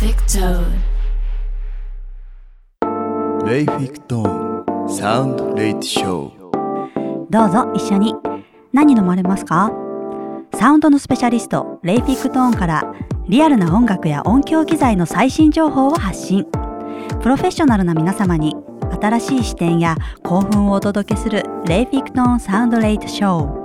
Layfic Tone. レイフィクト Tone Sound Late Showどうぞ一緒に。何飲まれますか？サウンドのスペシャリスト Layfic Tone からリアルな音楽や音響機材の最新情報を発信。プロフェッショナルな皆様に新しい視点や興奮をお届けする Layfic Tone Sound Late Show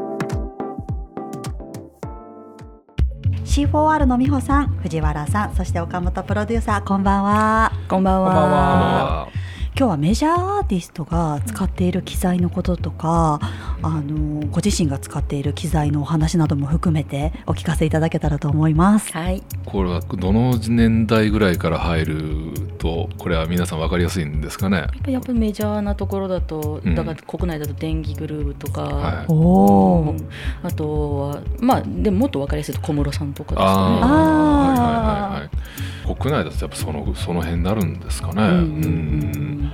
C4R の美穂さん藤原さんそして岡本プロデューサーこんばんは。こんばんは。こんばんは今日はメジャーアーティストが使っている機材のこととか、あのご自身が使っている機材のお話なども含めてお聞かせいただけたらと思います。はい、これはどの年代ぐらいから入るとこれは皆さん分かりやすいんですかね？やっぱやっぱメジャーなところだと、うん。だから国内だと電気グルーヴとか、はいおうお、ん。あとはまあでももっと分かりやすいと小室さんとかですあかね。あはいはいはいはい。国内だとやっぱそのその辺になるんですかね、うんうん。うん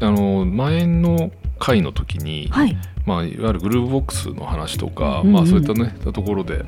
あの前の回の時に、はい、まあ、いわゆるグルーブボックスの話とか、うんうんまあ、そういったねところで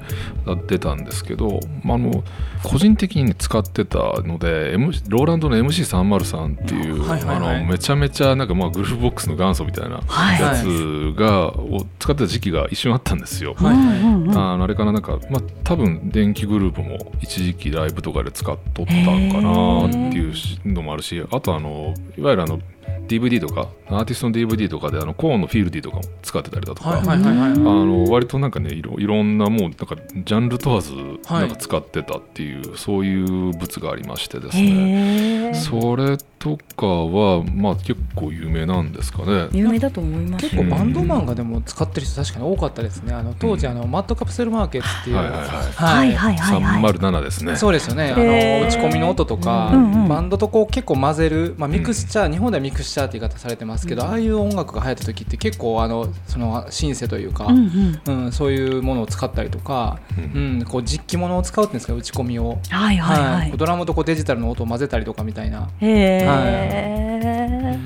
出たんですけど、まあ、あの個人的に使ってたので、M、ローランドの MC303 っていう、はいはいはい。あのめちゃめちゃなんかまあグルーブボックスの元祖みたいなはいやつが、を使ってた時期が一瞬あったんですよ。はいうんうんうんあのあれからなんか、まあ、多分電気グループも一時期ライブとかで使っとったんかなっていうのもあるしあとあのいわゆるあの DVD とかアーティストの DVD とかであのコーンのフィールディとかも使ってたりだとか、はいはいはいはいあの割となんかねいろいろんなもうなんかジャンル問わずはいなんか使ってたっていう、そういう物がありましてですね。それとかはまあ結構有名なんですかね。有名だと思います。結構バンドマンがでも使ってる人確かに多かったですねあの当時あのマッドカプセルマーケットっていうはいはいはいはいはいはいはい。307ですね。そうですよねあの打ち込みの音とか、バンドとこう結構混ぜる、まあ、ミクスチャー、日本ではミクスチャーって言い方されてますけど、ああいう音楽が流行った時って結構あのそのシンセというか、ううんうん。そういうものを使ったりとか、ううんんこう実機ものを使うっていうんですか？打ち込みを、はいはいはい。ドラムとこうデジタルの音を混ぜたりとかみたいな。へはえ。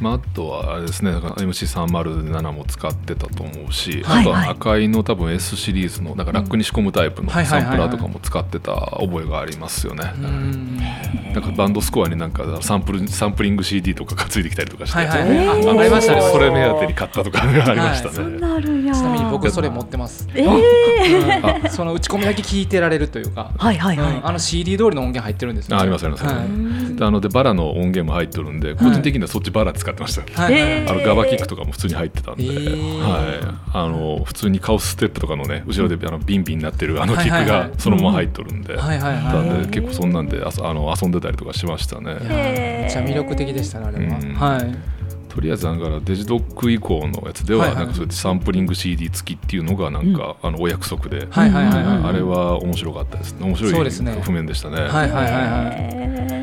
まあ、あとはあれですねだから MC307 も使ってたと思うし、はいあとは赤いの多分 S シリーズのなんかラックに仕込むタイプのはいはいはいはい。サンプラーとかも使ってた覚えがありますよね。うん。なんかバンドスコアになんかサンプルサンプリング CD とかがついてきたりとかして、はいはいえーあありましたねそれ。目当てに買ったとか ありましたそんね。なあるんや。ちなみに僕それ持ってます。ええ。うん。その打ち込みだけ聞いてられるというか、はいはいはい。うん。あの CD 通りの音源入ってるんですよ、あありますあります、はい。であのでバラの音源も入ってるんで個人的にはそっちバラ使ってました、はいえーあのガバキックとかも普通に入ってたんで、えー。はい、あの普通にカオスステップとかのね後ろであのビンビンになってるあのキックがそのまま入っとるんで、はいはいはい。なんで結構そんなんであそあの遊んでたりとかしましたね。めっちゃ魅力的でしたねあれは、うん。はい。とりあえずだからデジドック以降のやつでは、なんかそうやってサンプリング CD 付きっていうのがなんか、あのお約束で、はいはいはいはい、あれは面白かったです。ね面白いそうですね。譜面でしたね。はいはいはいはい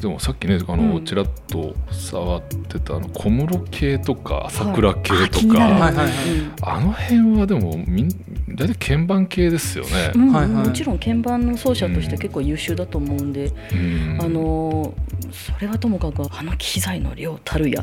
でもさっきねあの、うん。ちらっと触ってたあの小室系とか桜系とか、はいはいはい。あの辺はでもみん大体鍵盤系ですよね。うんはいはい。もちろん鍵盤の奏者として結構優秀だと思うんで、うん。あのそれはともかくあの機材の量たるや。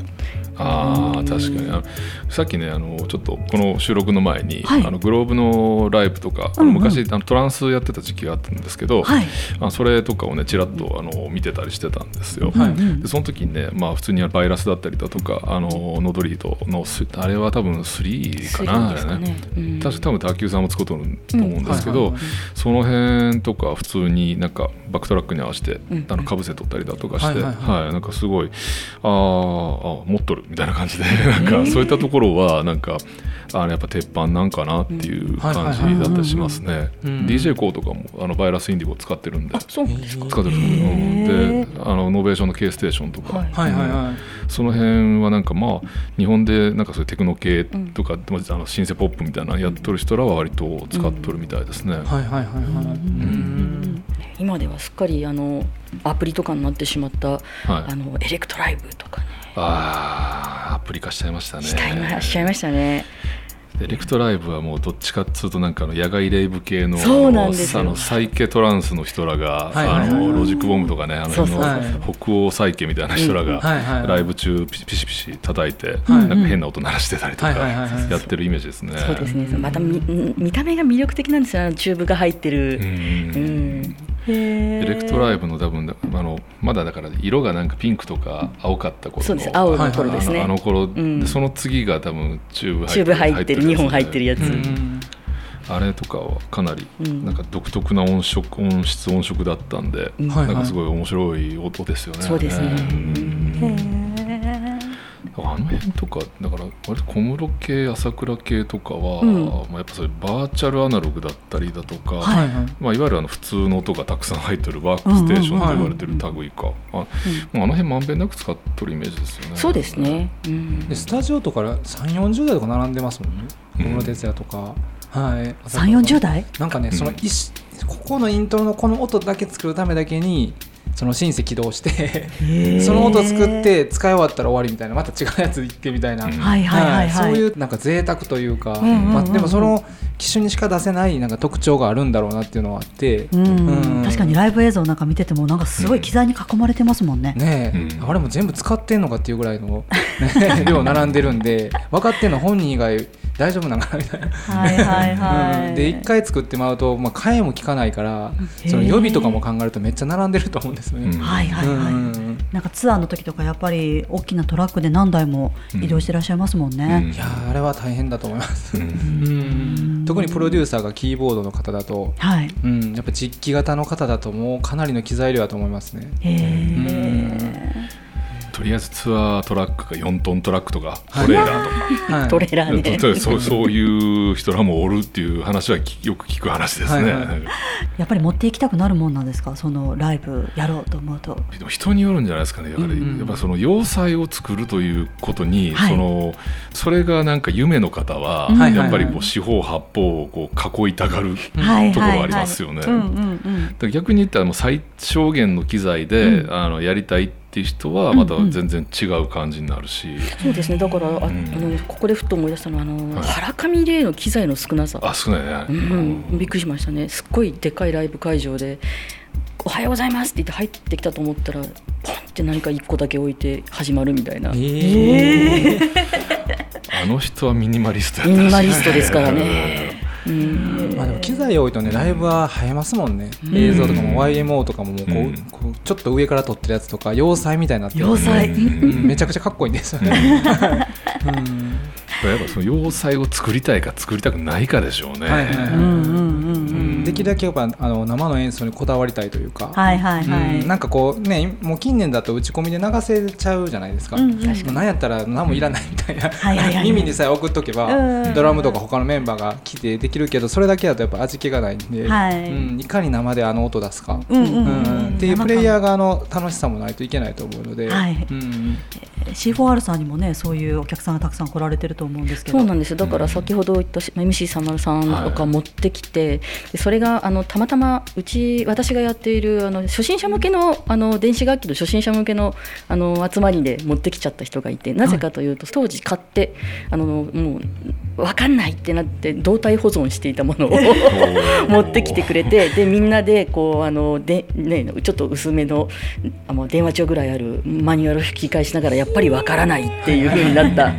あー確かに。あのさっきねあのちょっとこの収録の前に、はい。あのグローブのライブとか、うんうん。昔あのトランスやってた時期があったんですけど、はい。あそれとかをねちらっとあの見てたりしてたんですよ。はい。うんでその時にね、まあ、普通にバイラスだったりだとかあのノードリードのスあれは多分3かなあれね。うん。確か多分卓球さんも使うと思うんですけど、その辺とか普通になんかバックトラックに合わせて、うん。あのかぶせ取ったりだとかして、ははいい。はい。なんかすごいあーあ持っとるみたいな感じで なんかそういったところはなんかあのやっぱ鉄板なんかなっていう感じだったりしますね。うん。DJ コーとかもあの Virus Indigo 使ってるんで。あ。そうなんですか。使ってるんでう。んであのノーベーションの K ステーションとか、はい。はいはいはい。その辺はなんかまあ日本でなんかそういうテクノ系とか、まああのシンセポップみたいなのやっとる人らは割と使っとるみたいですね。はいはいはいはい。うん。今ではすっかりあのアプリとかになってしまった、はい。あの Electribe とかね。あーアプリ化しちゃいましたね。しちゃいましちゃいましたね Electribe はもうどっちかっつうとなんかあの野外レイブ系のあのサイケトランスの人らが、あの Logic Bomb とかねあのそうそうそう。北欧サイケみたいな人らが、ライブ中ピシピシピシ叩いて、はい。なんか変な音鳴らしてたりとかやってるイメージですね。そうですね。また見見た目が魅力的なんですよチューブが入ってる。う、ん Electribe の多分あのまだだから色がなんかピンクとか青かった頃のそうです青の頃ですね、あの頃、ん。でその次が多分チューブチューブ入ってる2本入ってるやつ、うん。あれとかはかなりうん。なんか独特な音色音質音色だったんで、うん。はいなんかすごい面白い音ですよね。そうですね。んあの辺とかだから割と小室系朝倉系とかは、うん。まあ、やっぱそれバーチャルアナログだったりだとか、はいはい。まあ、いわゆるあの普通の音がたくさん入ってるワークステーションと言われてる類か、あもうあの辺まんべんなく使っとるイメージですよね。そうですね、うん。でスタジオとか3 4 0代とか並んでますもんね。小室哲哉とか、はい。3 4 0代なんかね、うんその一ここのイントロのこの音だけ作るためだけにそのシンセ起動してその音作って使い終わったら終わりみたいなまた違うやつ行ってみたいな、うん。はいはいはいはい。そういうなんか贅沢というか、まあ、でもその機種にしか出せないなんか特徴があるんだろうなっていうのはあって、確かにライブ映像なんか見ててもなんかすごい機材に囲まれてますもんね。ねえ、うん。あれも全部使ってんのかっていうぐらいの、ね、量並んでるんで分かってんの本人以外大丈夫なんかなみたいな。はいはいはい。うんで1回作ってまうと、まあ、替えも効かないからその予備とかも考えるとめっちゃ並んでると思うんですよね。うんはいはいはい。うんなんかツアーの時とかやっぱり大きなトラックで何台も移動してらっしゃいますもんね。いやーあれは大変だと思います、うんうん特にプロデューサーがキーボードの方だと、はい。うん、やっぱ実機型の方だともうかなりの機材量だと思いますね。へえ。とりあえずツアートラックが4トントラックとかはいトレーラーとか、はい。トレーラーね。そうそう そういう人らもおるっていう話はきよく聞く話ですね。はいはい。やっぱり持っていきたくなるもんなんですか？そのライブやろうと思うと。でも人によるんじゃないですかね。だから、うんうん。やっぱその要塞を作るということに、はい。そのそれがなんか夢の方は、うん。やっぱりこう四方八方をこう囲いたがるはいところありますよね。うんうん逆に言ったらもう最小限の機材で、うん。あのやりたいっていう人はまた全然違う感じになるし、そうですね。だからあ、ん。あのここでふっと思い出したのはあの、はい。原上玲の機材の少なさ。あ少ないね、うん、びっくりしましたね。すっごいでかいライブ会場で「おはようございます」って言って入ってきたと思ったらポンって何か1個だけ置いて始まるみたいな、え あの人はミニマリストやったらしいミニマリストですからね。うん。まあ、でも機材多いとねライブは映えますもんね、うん。映像とかも YMO とかももうこう、うん。こうちょっと上から撮ってるやつとか要塞みたいになってる。要塞。うん。めちゃくちゃかっこいいんですよね。うん。やっぱその要塞を作りたいか作りたくないかでしょうね。はいはいはいきるだけやっぱあの生の演奏にこだわりたいというか、はいはいはい。うん。なんかこうねもう近年だと打ち込みで流せちゃうじゃないですか、うん。うんもうなんやったら何もいらないみたいな、はいはいはい。耳にさえ送っとけば、うん。ドラムとか他のメンバーが来てできるけどそれだけだとやっぱ味気がないんで、はい。うん、いかに生であの音出すか、うんうんうんうん。っていうプレイヤー側の楽しさもないといけないと思うので、はい。うん、C4R さんにもねそういうお客さんがたくさん来られてると思うんですけど。そうなんですよ。だから先ほど言った MC303 さんとか持ってきて、でそれがあのたまたまうち私がやっているあの初心者向けのあの電子楽器の初心者向けのあの集まりで持ってきちゃった人がいてなぜかというと、当時買ってあのもう分かんないってなって動体保存していたものを 持ってきてくれてでみんなでこうあので、ね、ちょっと薄めのあの電話帳ぐらいあるマニュアルを吹き返しながらやっぱり分からないっていう風になった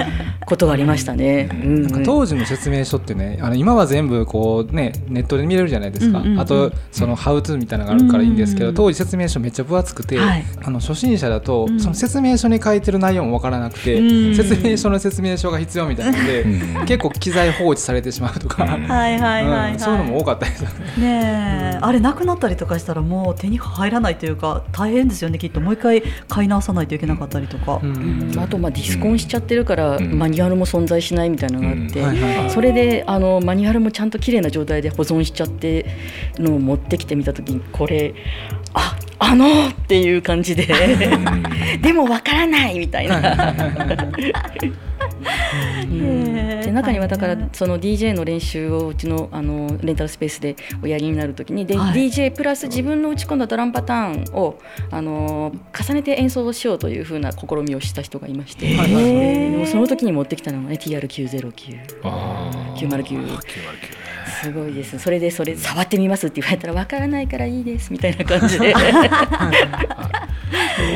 ことがありましたね。うん。なんか当時の説明書ってねあの今は全部こう、ね、ネットで見れるじゃないですか、うんうんうんあとその「ハウツーみたいなのがあるからいいんですけど、うんうん当時説明書めっちゃ分厚くて、はい。あの初心者だと、うん。その説明書に書いてる内容も分からなくて、うん。説明書の説明書が必要みたいなので、うん。結構機材放置されてしまうとか、う んはいはいはいそういうのも多かったですよね。ねえ、あれなくなったりとかしたらもう手に入らないというか大変ですよねきっと。もう一回買い直さないといけなかったりとか。うん。うん。あとまあディスコンしちゃってるから、うん。マニュアルも存在しないみたいなのがあって、うん。はいはいはい。それであのマニュアルもちゃんと綺麗な状態で保存しちゃってのを持ってきてみた時にこれああのーっていう感じで でもわからないみたいな。うんで中にはだからその DJ の練習をうちのあのレンタルスペースでおやりになるときにで、はい。DJ プラス自分の打ち込んだドラムパターンをあの重ねて演奏しようというふうな試みをした人がいまして、へー。でもその時に持ってきたのが、ね、TR909。あー。909 909ねすごいです。それでそれ触ってみますって言われたらわからないからいいですみたいな感じで。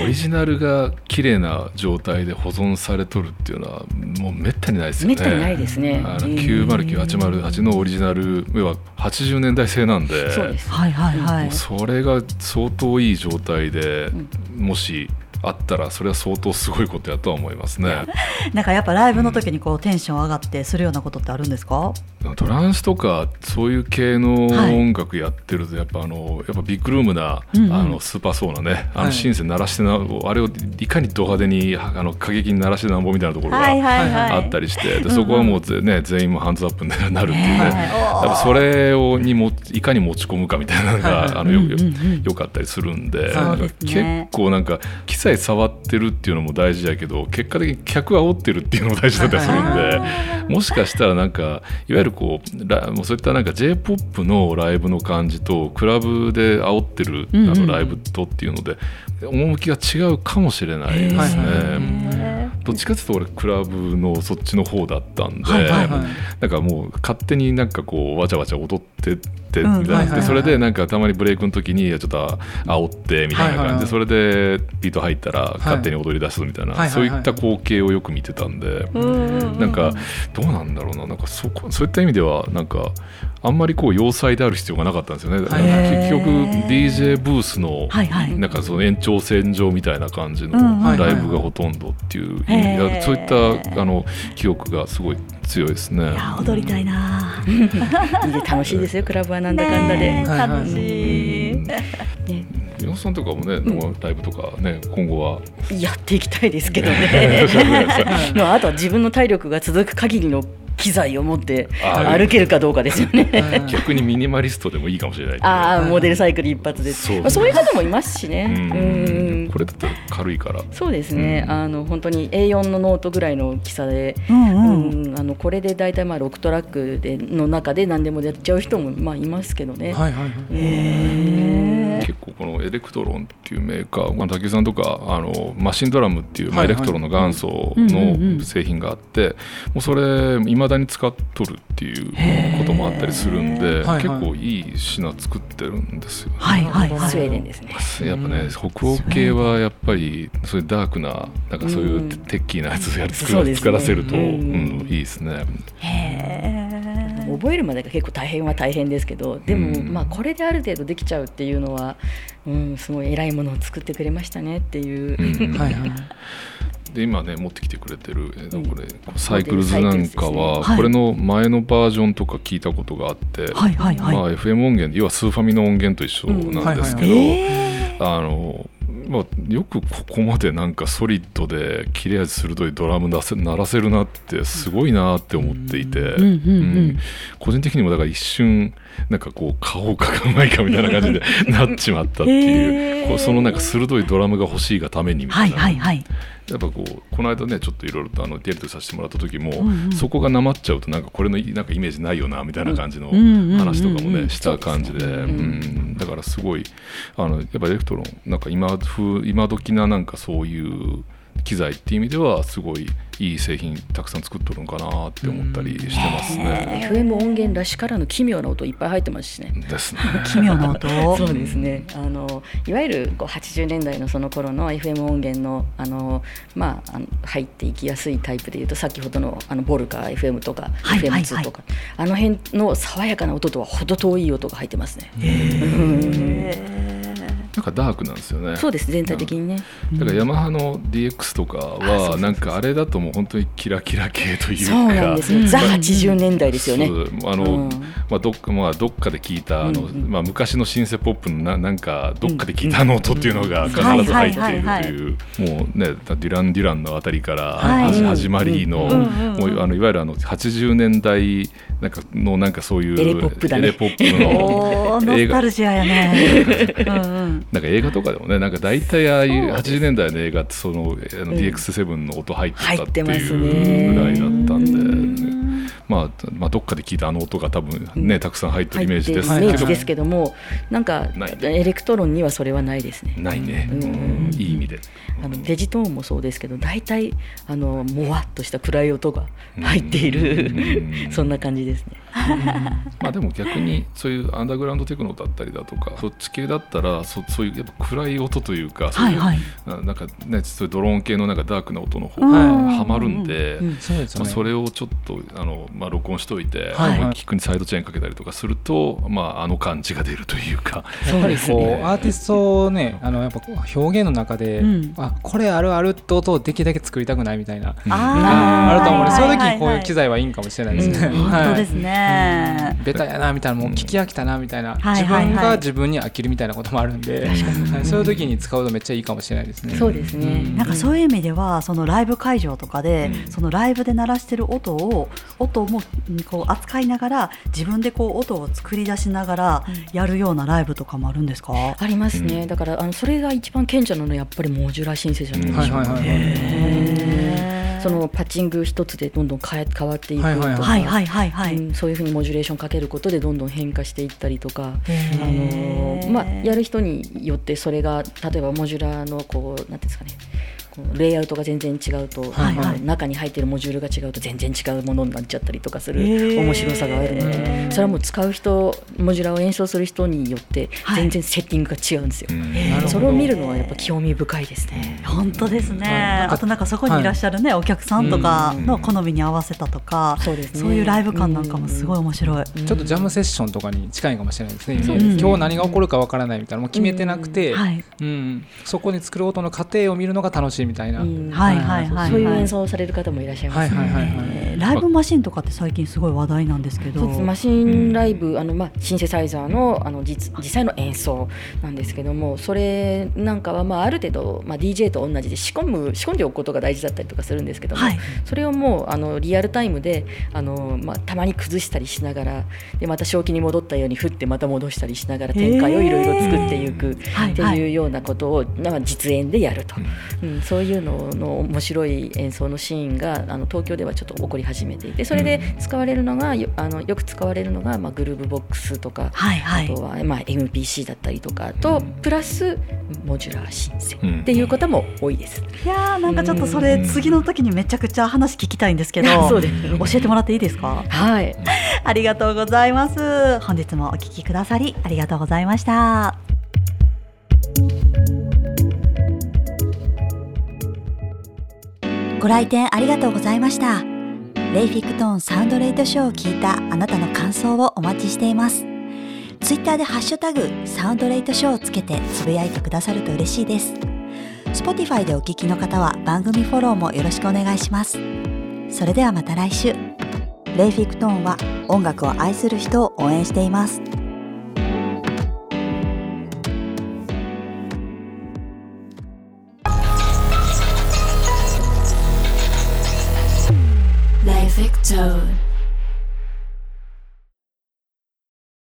オリジナルが綺麗な状態で保存されとるっていうのはもうめったにないですよね。めったにないですね。あのうん。909808のオリジナル要は80年代製なんで。そうです。はいはいはい。それが相当いい状態で、もしあったらそれは相当すごいことやとは思いますね。なんかやっぱライブの時にこうテンション上がってするようなことってあるんですか？トランスとかそういう系のはい音楽やってるとやっぱあのやっぱビッグルームな、うんうん。あのスーパーソーなねあはいのシンセ鳴らしてなあれをいかにド派手にあの過激に鳴らしてなんぼみたいなところがあったりして、でそこはもうぜ、ね、全員もハンズアップになるっていうね、はいやっぱそれをにもいかに持ち込むかみたいなのが、はいはい。あのよよかったりするんで、結構なんか機材触ってるっていうのも大事だけど結果的に客煽ってるっていうのも大事だったりするんで、もしかしたらなんかいわゆるこうラもうそういったなんか j p o p のライブの感じとクラブで煽ってるあうんうんのライブとっていうので趣が違うかもしれないですね。どっちかっていうと俺クラブのそっちの方だったんで、はいはいはい。なんかもう勝手になんかこうわちゃわちゃ踊ってってそれでなんかたまにブレイクの時にちょっと煽ってみたいな。感じで、それでビート入ったら勝手に踊り出すみたいな、そういった光景をよく見てたんで、なんかどうなんだろうな。なんかそこそういった意味ではなんかあんまりこう要塞である必要がなかったんですよね。はい。結局 DJ ブースのはいはい。なんかその延長線上みたいな感じのうんうんライブがほとんどっていう、そういったあの記憶がすごい強いですね。いや踊りたいな、楽しいですよクラブはなんだかんだで、楽しい、ね。宮本さんとかもね、ライブとかね今後は。やっていきたいですけどね。まああとは自分の体力が続く限りの機材を持ってあ歩けるかどうかですよね。逆にミニマリストでもいいかもしれない。ああモデルサイクル一発で。そう。まあ、そういう方もいますしね。ううん。んこれだったら軽いから。そうですね、うん。あの本当に A4 のノートぐらいの大きさで、うんううん。んあのこれで大体まあ6トラックでの中で何でもやっちゃう人もまあいますけどね。はいはいはい。へ結構この Elektron っていうメーカー、まあ、竹井さんとかあの Machinedrum っていう、まあ、 Elektron の元祖の製品があって、もうそれいまだに使っとるっていうこともあったりするんで、結構いい品作ってるんですよね。はいはいはい。スウェーデンですね。やっぱね、北欧系はやっぱりそういうダークななんかそういううん。 techy なやつをやる作ら,、せると、ううん。んいいですね。へえ覚えるまでが結構大変は大変ですけどでも、うんまあこれである程度できちゃうっていうのは、うん、すごい偉いものを作ってくれましたねっていう、うん。はいはい。で今ね持ってきてくれてる、えーうんこれサイクルズなんかは、はい。これの前のバージョンとか聞いたことがあって、はいはいはい、まあ、FM 音源で要はスーファミの音源と一緒なんですけど、えあのまあ、よくここまでなんかソリッドで切れ味鋭いドラム出せ鳴らせるなってすごいなって思っていて、個人的にもだから一瞬なんかこう買おうか買うまいかみたいな感じでなっちまったっていうこうそのなんか鋭いドラムが欲しいがためにみたはいいな。はいはい。やっぱこうこの間ねちょっといろいろとあのディレクトさせてもらった時も、うんうん。そこがなまっちゃうとなんかこれのなんかイメージないよなみたいな感じの話とかもうんねした感じで、うんだからすごいあのやっぱエレクトロンなんか今風今時ななんかそういう機材っていう意味ではすごいいい製品たくさん作っとるのかなって思ったりしてますね。FM 音源らしからぬ奇妙な音いっぱい入ってますしね。ですね。奇妙な音そうですねあのいわゆるこう80年代のその頃の FM 音源のあの、まあ、あの入っていきやすいタイプでいうと先ほどのあのボルカ FM とかはいはいはい FM2 とか、あの辺の爽やかな音とは程遠い音が入ってますね。なんかダークなんですよね。そうです全体的にね。だからヤマハの DX とかはなんかあれだともう本当にキラキラ系というか。そうなんですよ。うん。ザ80年代ですよね。あの、うん。まあどっかまあどっかで聞いたあの、うんうん。まあ昔のシンセポップのななんかどっかで聞いたあの音っていうのが必ず入っているというもうねデュランデュランのあたりからはい。始始まりの、もうあのいわゆるあの80年代なんかのなんかそういうエレポップだね。エレポップのおーノスタルジアやね。うんうんなんか映画とかでもねなんか大体ああいう80年代の映画ってそのあのうん DX7 の音入ってたっていね。うぐらいだったんで、まあ、まあどっかで聞いたあの音が多分ね、たくさん入ってるイメージですイメージですけども、なんかない。エレクトロンにはそれはないですね。ないね、いい意味で。あのデジトーンもそうですけど大体あのもわっとした暗い音が入っている、うん。そんな感じですね。まあでも逆にそういうアンダーグラウンドテクノだったりだとかそっち系だったらそそういうやっぱ暗い音というかそういう、はいななんかねそういうドローン系のなんかダークな音の方うんがハマるんで。そうですよね。それをちょっとあの、まあ、録音しといて、はい。まあキックにサイドチェーンかけたりとかすると、まあ、あの感じが出るというか、やっぱりこう、アーティストをねあのやっぱこう表現の中で、うん。あこれあるあるって音をできるだけ作りたくないみたいな、うんあると思う。んで、そういう時はい。にこういう機材はいいんかもしれないですね。うん。本当ですはいね。ベタやなみたいなもう聞き飽きたなみたいな、はい自分が自分に飽きるみたいなこともあるんで、はいそういう時に使うとめっちゃいいかもしれないですね。そうですね。なんかそういう意味ではそのライブ会場とかで、うん。そのライブで鳴らしてる音を音もうんこう扱いながら自分でこう音を作り出しながらやるようなライブとかもあるんですか、ありますね、うん。だからあのそれが一番顕著なのはやっぱりモジュラーシンセじゃないでしょうか、はいはいはい。へーそのパッチング一つでどんどん変え変わっていくとか、はいはいはい。はいはいはい、うんそういうふうにモジュレーションかけることでどんどん変化していったりとか、へあーのまあ、やる人によってそれが例えばモジュラーのこうなんていうんですかねレイアウトが全然違うと、はい。はい中に入ってるモジュールが違うと全然違うものになっちゃったりとかする面白さがあるのでそれはもう使う人モジュラーを演奏する人によってはい。全然セッティングが違うんですよ。うん。なるほど。それを見るのはやっぱ興味深いですね。本当ですね、はい。あとなんかそこにいらっしゃるね、お客さんとかの好みに合わせたとか、そうですね。そういうライブ感なんかもすごい面白い、ちょっとジャムセッションとかに近いかもしれないですね。そうですね。今日何が起こるかわからないみたいなもう決めてなくて、はい。うん。そこに作る音の過程を見るのが楽しいみたいな。うん。はいはいはいそういう演奏をされる方もいらっしゃいます。ね。はいはいはいはい。えーライブマシンとかって最近すごい話題なんですけど。マシンライブ、あのまあ、シンセサイザーのあの実実際の演奏なんですけどもそれなんかは、まあ、ある程度、まあ、DJ と同じで仕込む仕込んでおくことが大事だったりとかするんですけども、はい。それをもうあのリアルタイムであの、まあ、たまに崩したりしながらでまた正気に戻ったように振ってまた戻したりしながら展開をいろいろ作っていくはい。っていうようなことを、まあ、実演でやると、うん、そういうのの面白い演奏のシーンがあの東京ではちょっと起こり始めていてそれで使われるのがよあのよく使われるのが、まあ、グルーブボックスとか、はいはい。あとは、まあ、MPC だったりとかと、プラスモジュラーシンセうん。っていう方も多いです。いやーなんかちょっとそれ次の時にめちゃくちゃ話聞きたいんですけど そうですね。教えてもらっていいですか？はい。ありがとうございます。本日もお聞きくださりありがとうございましたご来店ありがとうございました。レイフィクトーンサウンドレイトショーを聞いたあなたの感想をお待ちしています。ツイッターでハッシュタグサウンドレイトショーをつけてつぶやいてくださると嬉しいです。Spotify でお聞きの方は番組フォローもよろしくお願いします。それではまた来週。レイフィクトーンは音楽を愛する人を応援しています。Toad.